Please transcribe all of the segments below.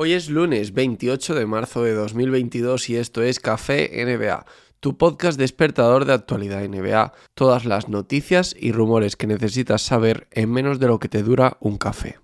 Hoy es lunes 28 de marzo de 2022 y esto es Café NBA, tu podcast despertador de actualidad NBA, todas las noticias y rumores que necesitas saber en menos de lo que te dura un café.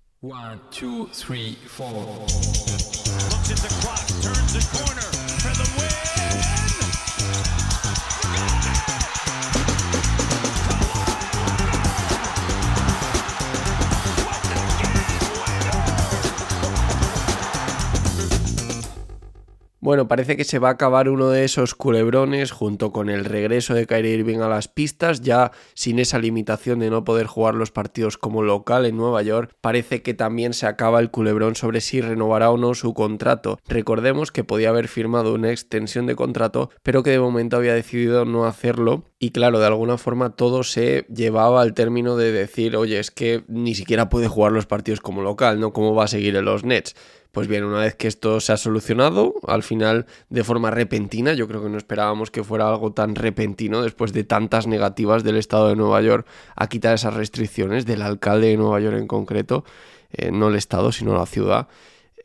Bueno, parece que se va a acabar uno de esos culebrones junto con el regreso de Kyrie Irving a las pistas, ya sin esa limitación de no poder jugar los partidos como local en Nueva York. Parece que también se acaba el culebrón sobre si renovará o no su contrato. Recordemos que podía haber firmado una extensión de contrato, pero que de momento había decidido no hacerlo. Y claro, de alguna forma todo se llevaba al término de decir, oye, es que ni siquiera puede jugar los partidos como local, ¿no? ¿Cómo va a seguir en los Nets? Pues bien, una vez que esto se ha solucionado, al final de forma repentina, yo creo que no esperábamos que fuera algo tan repentino después de tantas negativas del Estado de Nueva York a quitar esas restricciones, del alcalde de Nueva York en concreto, eh, no el Estado, sino la ciudad.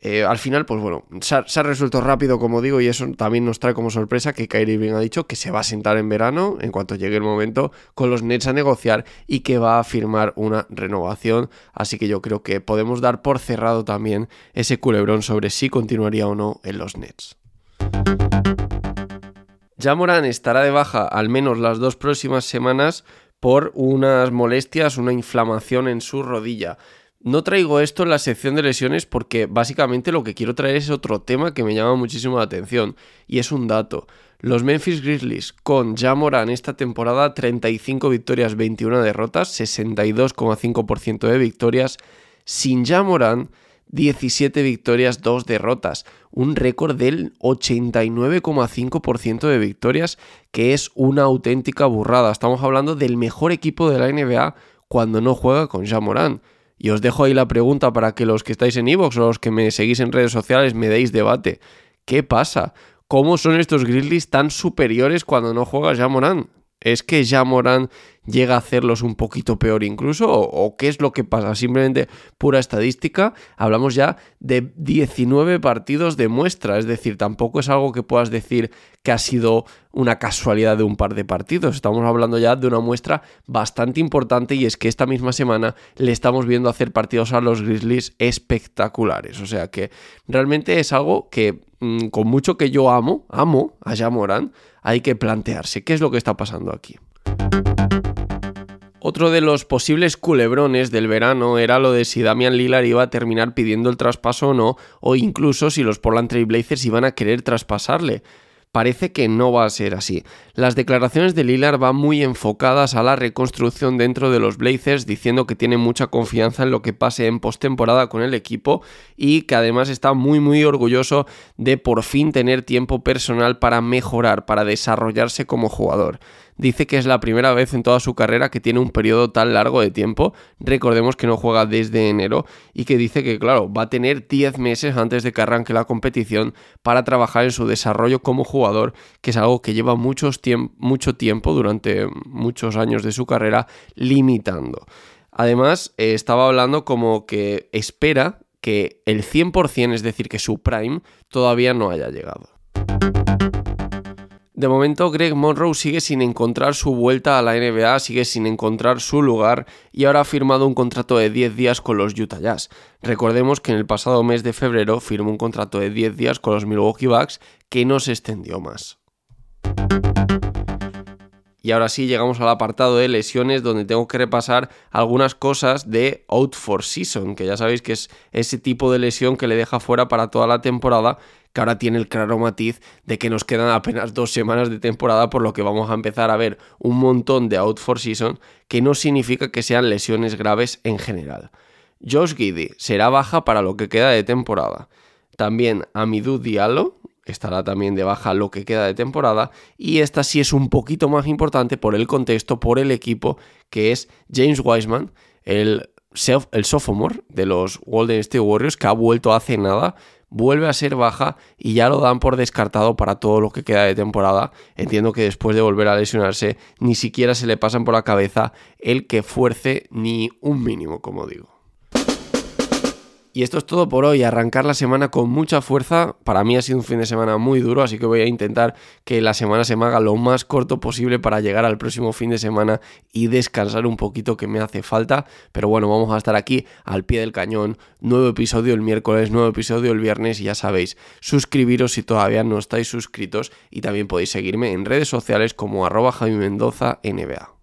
Eh, al final, pues bueno, se ha, resuelto rápido, como digo, y eso también nos trae como sorpresa que Kyrie Irving ha dicho que se va a sentar en verano, en cuanto llegue el momento, con los Nets a negociar y que va a firmar una renovación. Así que yo creo que podemos dar por cerrado también ese culebrón sobre si continuaría o no en los Nets. Ya Morán estará de baja al menos las dos próximas semanas por unas molestias, una inflamación en su rodilla. No traigo esto en la sección de lesiones porque básicamente lo que quiero traer es otro tema que me llama muchísimo la atención y es un dato. Los Memphis Grizzlies con Jamoran esta temporada 35 victorias, 21 derrotas, 62,5% de victorias. Sin Jamoran 17 victorias, 2 derrotas. Un récord del 89,5% de victorias que es una auténtica burrada. Estamos hablando del mejor equipo de la NBA cuando no juega con Jamoran. Y os dejo ahí la pregunta para que los que estáis en Evox o los que me seguís en redes sociales me deis debate. ¿Qué pasa? ¿Cómo son estos Grizzlies tan superiores cuando no juega ya Morán? ¿Es que ya Morán llega a hacerlos un poquito peor incluso? ¿O, qué es lo que pasa? Simplemente pura estadística. Hablamos ya de 19 partidos de muestra. Es decir, tampoco es algo que puedas decir que ha sido una casualidad de un par de partidos. Estamos hablando ya de una muestra bastante importante y es que esta misma semana le estamos viendo hacer partidos a los Grizzlies espectaculares. O sea que realmente es algo que mm, con mucho que yo amo, amo a Jamoran, hay que plantearse qué es lo que está pasando aquí. Otro de los posibles culebrones del verano era lo de si Damian Lillard iba a terminar pidiendo el traspaso o no, o incluso si los Portland Trail Blazers iban a querer traspasarle parece que no va a ser así. Las declaraciones de Lillard van muy enfocadas a la reconstrucción dentro de los Blazers, diciendo que tiene mucha confianza en lo que pase en postemporada con el equipo y que además está muy muy orgulloso de por fin tener tiempo personal para mejorar, para desarrollarse como jugador dice que es la primera vez en toda su carrera que tiene un periodo tan largo de tiempo. Recordemos que no juega desde enero y que dice que, claro, va a tener 10 meses antes de que arranque la competición para trabajar en su desarrollo como jugador, que es algo que lleva mucho tiempo durante muchos años de su carrera limitando. Además, eh, estaba hablando como que espera que el 100%, es decir, que su prime, todavía no haya llegado. De momento, Greg Monroe sigue sin encontrar su vuelta a la NBA, sigue sin encontrar su lugar y ahora ha firmado un contrato de 10 días con los Utah Jazz. Recordemos que en el pasado mes de febrero firmó un contrato de 10 días con los Milwaukee Bucks que no se extendió más. Y ahora sí llegamos al apartado de lesiones donde tengo que repasar algunas cosas de out for season, que ya sabéis que es ese tipo de lesión que le deja fuera para toda la temporada, que ahora tiene el claro matiz de que nos quedan apenas dos semanas de temporada, por lo que vamos a empezar a ver un montón de out for season, que no significa que sean lesiones graves en general. Josh Giddy será baja para lo que queda de temporada. También Amidou Diallo, estará también de baja lo que queda de temporada y esta sí es un poquito más importante por el contexto, por el equipo que es James Wiseman, el, el sophomore de los Golden State Warriors que ha vuelto hace nada, vuelve a ser baja y ya lo dan por descartado para todo lo que queda de temporada. Entiendo que después de volver a lesionarse ni siquiera se le pasan por la cabeza el que fuerce ni un mínimo, como digo. Y esto es todo por hoy, arrancar la semana con mucha fuerza. Para mí ha sido un fin de semana muy duro, así que voy a intentar que la semana se me haga lo más corto posible para llegar al próximo fin de semana y descansar un poquito que me hace falta. Pero bueno, vamos a estar aquí al pie del cañón. Nuevo episodio el miércoles, nuevo episodio el viernes y ya sabéis, suscribiros si todavía no estáis suscritos y también podéis seguirme en redes sociales como arroba Javi Mendoza NBA.